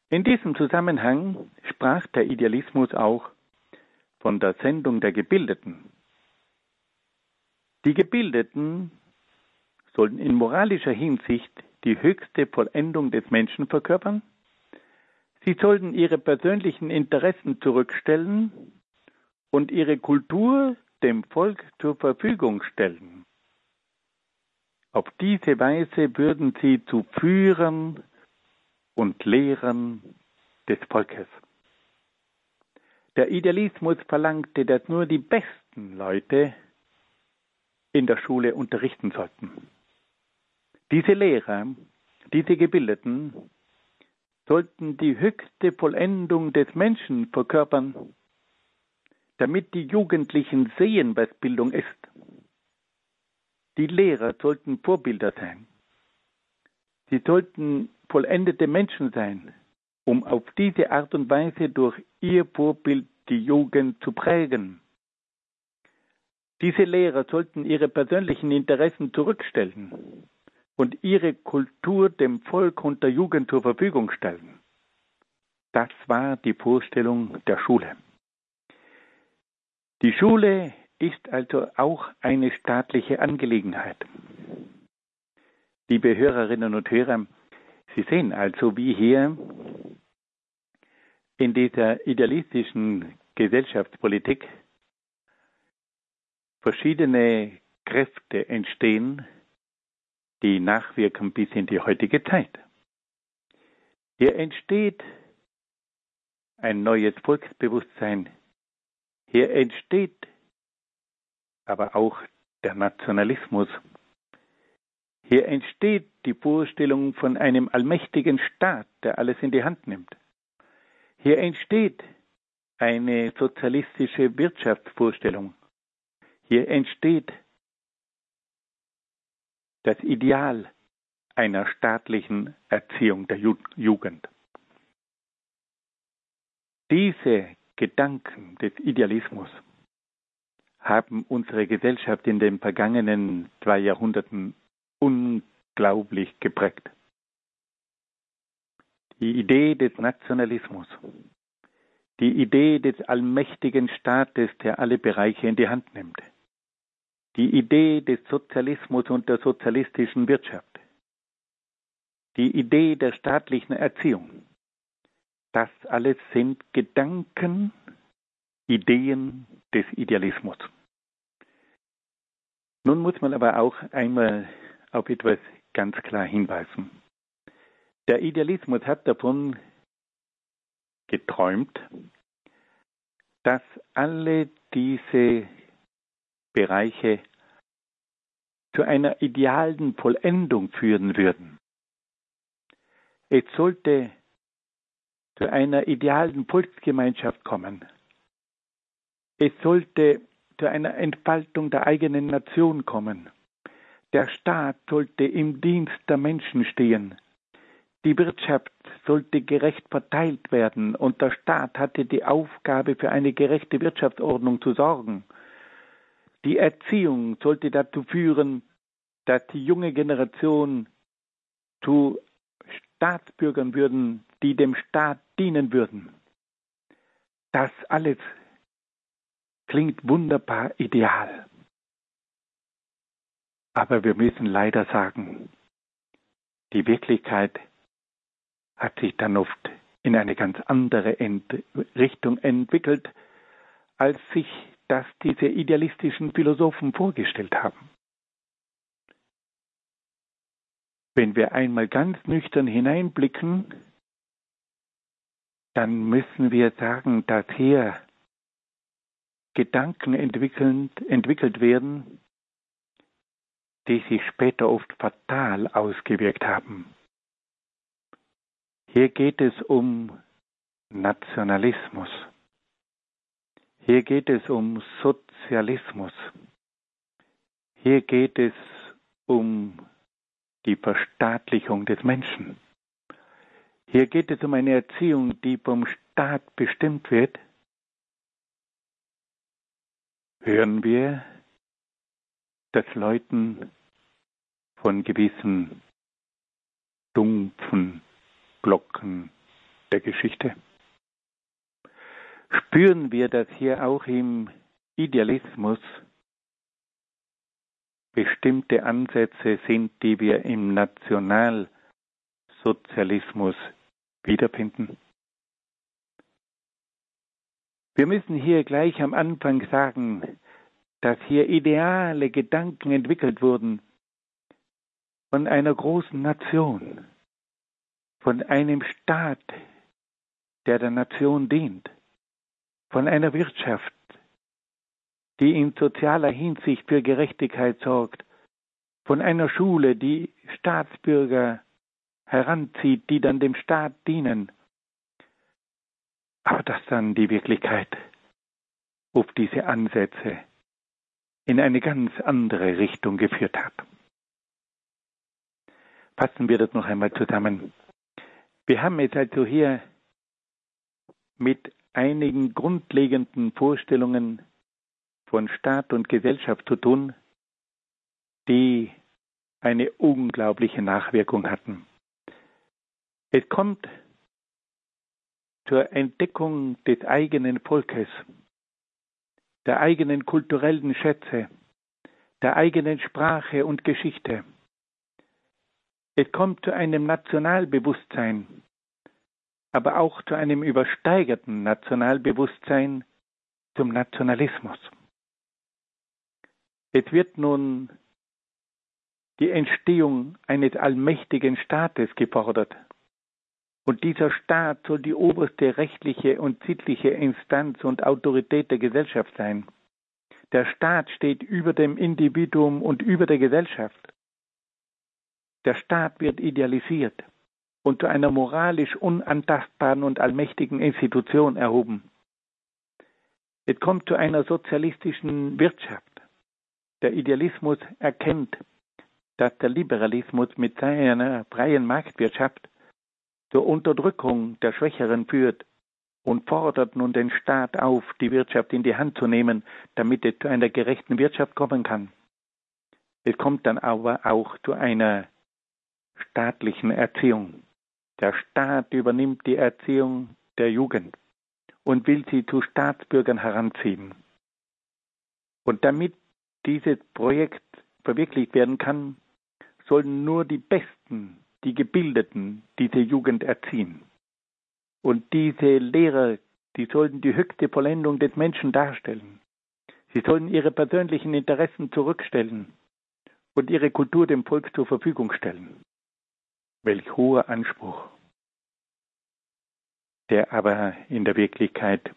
In diesem Zusammenhang sprach der Idealismus auch von der Sendung der Gebildeten. Die Gebildeten sollen in moralischer Hinsicht die höchste Vollendung des Menschen verkörpern. Sie sollten ihre persönlichen Interessen zurückstellen und ihre Kultur dem Volk zur Verfügung stellen. Auf diese Weise würden sie zu Führern und Lehrern des Volkes. Der Idealismus verlangte, dass nur die besten Leute in der Schule unterrichten sollten. Diese Lehrer, diese Gebildeten, sollten die höchste Vollendung des Menschen verkörpern, damit die Jugendlichen sehen, was Bildung ist. Die Lehrer sollten Vorbilder sein. Sie sollten vollendete Menschen sein, um auf diese Art und Weise durch ihr Vorbild die Jugend zu prägen. Diese Lehrer sollten ihre persönlichen Interessen zurückstellen und ihre Kultur dem Volk und der Jugend zur Verfügung stellen. Das war die Vorstellung der Schule. Die Schule ist also auch eine staatliche Angelegenheit. Liebe Hörerinnen und Hörer, Sie sehen also, wie hier in dieser idealistischen Gesellschaftspolitik verschiedene Kräfte entstehen, die nachwirken bis in die heutige Zeit. Hier entsteht ein neues Volksbewusstsein. Hier entsteht aber auch der Nationalismus. Hier entsteht die Vorstellung von einem allmächtigen Staat, der alles in die Hand nimmt. Hier entsteht eine sozialistische Wirtschaftsvorstellung. Hier entsteht das Ideal einer staatlichen Erziehung der Jugend. Diese Gedanken des Idealismus haben unsere Gesellschaft in den vergangenen zwei Jahrhunderten unglaublich geprägt. Die Idee des Nationalismus, die Idee des allmächtigen Staates, der alle Bereiche in die Hand nimmt, die Idee des Sozialismus und der sozialistischen Wirtschaft, die Idee der staatlichen Erziehung, das alles sind Gedanken, Ideen des Idealismus. Nun muss man aber auch einmal auf etwas ganz klar hinweisen. Der Idealismus hat davon geträumt, dass alle diese Bereiche zu einer idealen Vollendung führen würden. Es sollte zu einer idealen Volksgemeinschaft kommen. Es sollte zu einer Entfaltung der eigenen Nation kommen. Der Staat sollte im Dienst der Menschen stehen. Die Wirtschaft sollte gerecht verteilt werden und der Staat hatte die Aufgabe, für eine gerechte Wirtschaftsordnung zu sorgen. Die Erziehung sollte dazu führen, dass die junge Generation zu Staatsbürgern würden, die dem Staat dienen würden. Das alles klingt wunderbar ideal. Aber wir müssen leider sagen, die Wirklichkeit hat sich dann oft in eine ganz andere Ent Richtung entwickelt, als sich das diese idealistischen Philosophen vorgestellt haben. Wenn wir einmal ganz nüchtern hineinblicken, dann müssen wir sagen, dass hier Gedanken entwickelt werden, die sich später oft fatal ausgewirkt haben. Hier geht es um Nationalismus. Hier geht es um Sozialismus. Hier geht es um die Verstaatlichung des Menschen. Hier geht es um eine Erziehung, die vom Staat bestimmt wird. Hören wir, dass Leuten von gewissen dumpfen Glocken der Geschichte. Spüren wir, dass hier auch im Idealismus bestimmte Ansätze sind, die wir im Nationalsozialismus wiederfinden? Wir müssen hier gleich am Anfang sagen, dass hier ideale Gedanken entwickelt wurden von einer großen Nation, von einem Staat, der der Nation dient, von einer Wirtschaft, die in sozialer Hinsicht für Gerechtigkeit sorgt, von einer Schule, die Staatsbürger heranzieht, die dann dem Staat dienen, aber dass dann die Wirklichkeit auf diese Ansätze in eine ganz andere Richtung geführt hat. Fassen wir das noch einmal zusammen. Wir haben jetzt also hier mit einigen grundlegenden Vorstellungen von Staat und Gesellschaft zu tun, die eine unglaubliche Nachwirkung hatten. Es kommt zur Entdeckung des eigenen Volkes, der eigenen kulturellen Schätze, der eigenen Sprache und Geschichte. Es kommt zu einem Nationalbewusstsein, aber auch zu einem übersteigerten Nationalbewusstsein, zum Nationalismus. Es wird nun die Entstehung eines allmächtigen Staates gefordert. Und dieser Staat soll die oberste rechtliche und sittliche Instanz und Autorität der Gesellschaft sein. Der Staat steht über dem Individuum und über der Gesellschaft. Der Staat wird idealisiert und zu einer moralisch unantastbaren und allmächtigen Institution erhoben. Es kommt zu einer sozialistischen Wirtschaft. Der Idealismus erkennt, dass der Liberalismus mit seiner freien Marktwirtschaft zur Unterdrückung der Schwächeren führt und fordert nun den Staat auf, die Wirtschaft in die Hand zu nehmen, damit es zu einer gerechten Wirtschaft kommen kann. Es kommt dann aber auch zu einer staatlichen Erziehung. Der Staat übernimmt die Erziehung der Jugend und will sie zu Staatsbürgern heranziehen. Und damit dieses Projekt verwirklicht werden kann, sollen nur die Besten, die Gebildeten diese Jugend erziehen. Und diese Lehrer, die sollten die höchste Vollendung des Menschen darstellen. Sie sollen ihre persönlichen Interessen zurückstellen und ihre Kultur dem Volk zur Verfügung stellen. Welch hoher Anspruch, der aber in der Wirklichkeit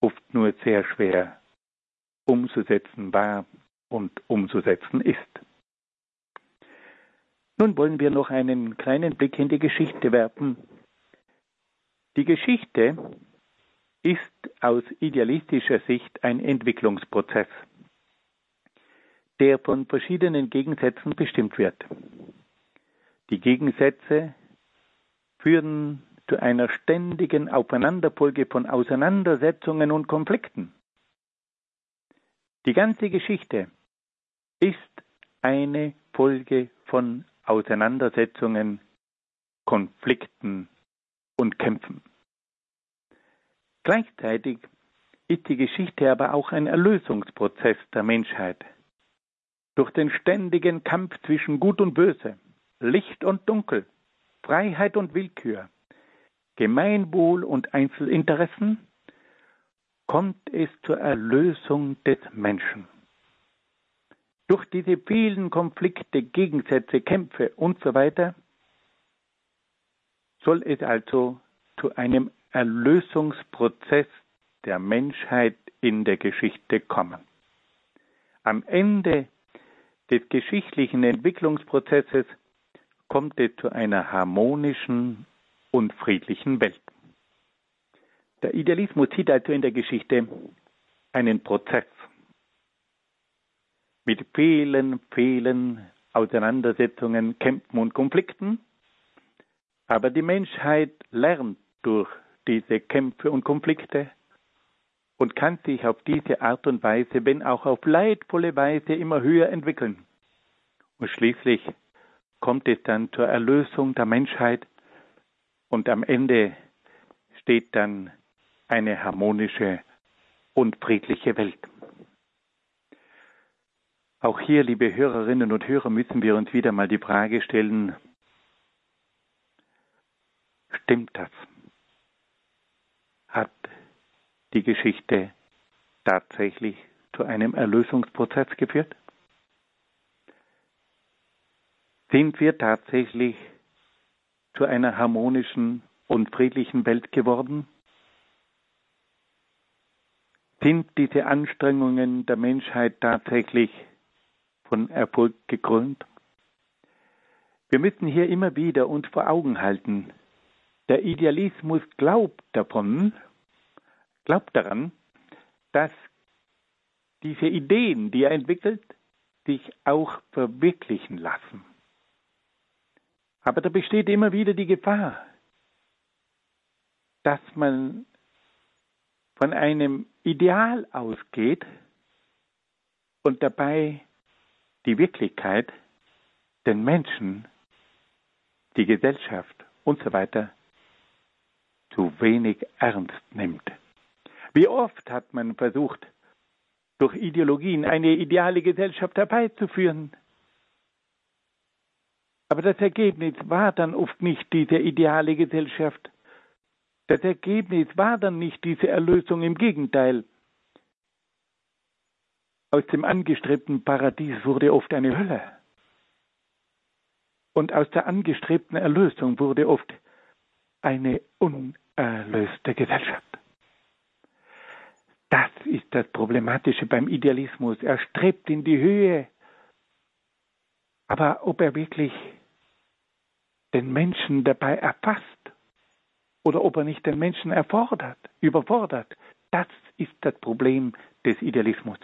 oft nur sehr schwer umzusetzen war und umzusetzen ist. Nun wollen wir noch einen kleinen Blick in die Geschichte werfen. Die Geschichte ist aus idealistischer Sicht ein Entwicklungsprozess, der von verschiedenen Gegensätzen bestimmt wird. Die Gegensätze führen zu einer ständigen Aufeinanderfolge von Auseinandersetzungen und Konflikten. Die ganze Geschichte ist eine Folge von Auseinandersetzungen, Konflikten und Kämpfen. Gleichzeitig ist die Geschichte aber auch ein Erlösungsprozess der Menschheit. Durch den ständigen Kampf zwischen Gut und Böse, Licht und Dunkel, Freiheit und Willkür, Gemeinwohl und Einzelinteressen kommt es zur Erlösung des Menschen. Durch diese vielen Konflikte, Gegensätze, Kämpfe und so weiter soll es also zu einem Erlösungsprozess der Menschheit in der Geschichte kommen. Am Ende des geschichtlichen Entwicklungsprozesses kommt es zu einer harmonischen und friedlichen Welt. Der Idealismus sieht also in der Geschichte einen Prozess mit vielen, vielen Auseinandersetzungen, Kämpfen und Konflikten. Aber die Menschheit lernt durch diese Kämpfe und Konflikte und kann sich auf diese Art und Weise, wenn auch auf leidvolle Weise, immer höher entwickeln. Und schließlich kommt es dann zur Erlösung der Menschheit und am Ende steht dann eine harmonische und friedliche Welt. Auch hier, liebe Hörerinnen und Hörer, müssen wir uns wieder mal die Frage stellen, stimmt das? Hat die Geschichte tatsächlich zu einem Erlösungsprozess geführt? Sind wir tatsächlich zu einer harmonischen und friedlichen Welt geworden? Sind diese Anstrengungen der Menschheit tatsächlich von Erfolg gekrönt? Wir müssen hier immer wieder uns vor Augen halten, der Idealismus glaubt davon, glaubt daran, dass diese Ideen, die er entwickelt, sich auch verwirklichen lassen. Aber da besteht immer wieder die Gefahr, dass man von einem Ideal ausgeht, und dabei die Wirklichkeit, den Menschen, die Gesellschaft und so weiter zu wenig ernst nimmt. Wie oft hat man versucht, durch Ideologien eine ideale Gesellschaft herbeizuführen. Aber das Ergebnis war dann oft nicht diese ideale Gesellschaft. Das Ergebnis war dann nicht diese Erlösung, im Gegenteil. Aus dem angestrebten Paradies wurde oft eine Hölle. Und aus der angestrebten Erlösung wurde oft eine unerlöste Gesellschaft. Das ist das Problematische beim Idealismus. Er strebt in die Höhe. Aber ob er wirklich den Menschen dabei erfasst oder ob er nicht den Menschen erfordert, überfordert, das ist das Problem des Idealismus.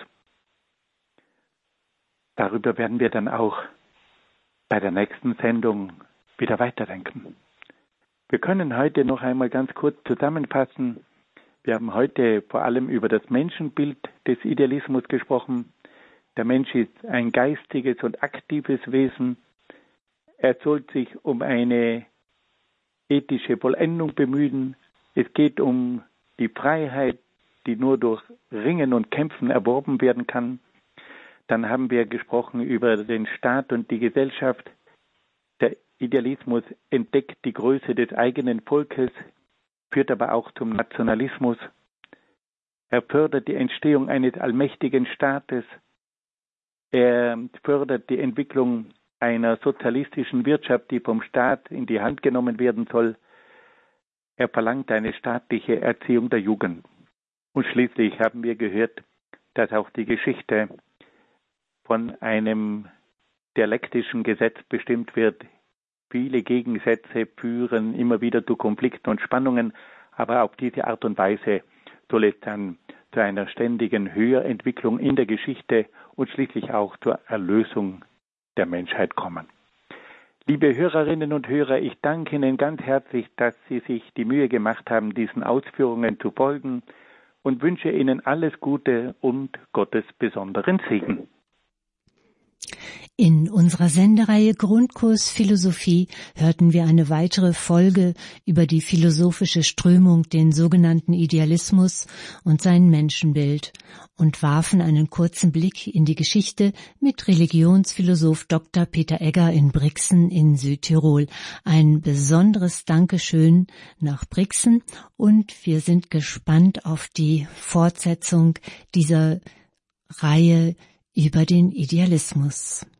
Darüber werden wir dann auch bei der nächsten Sendung wieder weiterdenken. Wir können heute noch einmal ganz kurz zusammenfassen. Wir haben heute vor allem über das Menschenbild des Idealismus gesprochen. Der Mensch ist ein geistiges und aktives Wesen. Er soll sich um eine ethische Vollendung bemühen. Es geht um die Freiheit, die nur durch Ringen und Kämpfen erworben werden kann. Dann haben wir gesprochen über den Staat und die Gesellschaft. Der Idealismus entdeckt die Größe des eigenen Volkes, führt aber auch zum Nationalismus. Er fördert die Entstehung eines allmächtigen Staates. Er fördert die Entwicklung einer sozialistischen Wirtschaft, die vom Staat in die Hand genommen werden soll. Er verlangt eine staatliche Erziehung der Jugend. Und schließlich haben wir gehört, dass auch die Geschichte von einem dialektischen Gesetz bestimmt wird. Viele Gegensätze führen immer wieder zu Konflikten und Spannungen, aber auf diese Art und Weise soll es dann zu einer ständigen Höherentwicklung in der Geschichte und schließlich auch zur Erlösung der Menschheit kommen. Liebe Hörerinnen und Hörer, ich danke Ihnen ganz herzlich, dass Sie sich die Mühe gemacht haben, diesen Ausführungen zu folgen und wünsche Ihnen alles Gute und Gottes besonderen Segen. In unserer Sendereihe Grundkurs Philosophie hörten wir eine weitere Folge über die philosophische Strömung, den sogenannten Idealismus und sein Menschenbild und warfen einen kurzen Blick in die Geschichte mit Religionsphilosoph Dr. Peter Egger in Brixen in Südtirol. Ein besonderes Dankeschön nach Brixen und wir sind gespannt auf die Fortsetzung dieser Reihe über den Idealismus.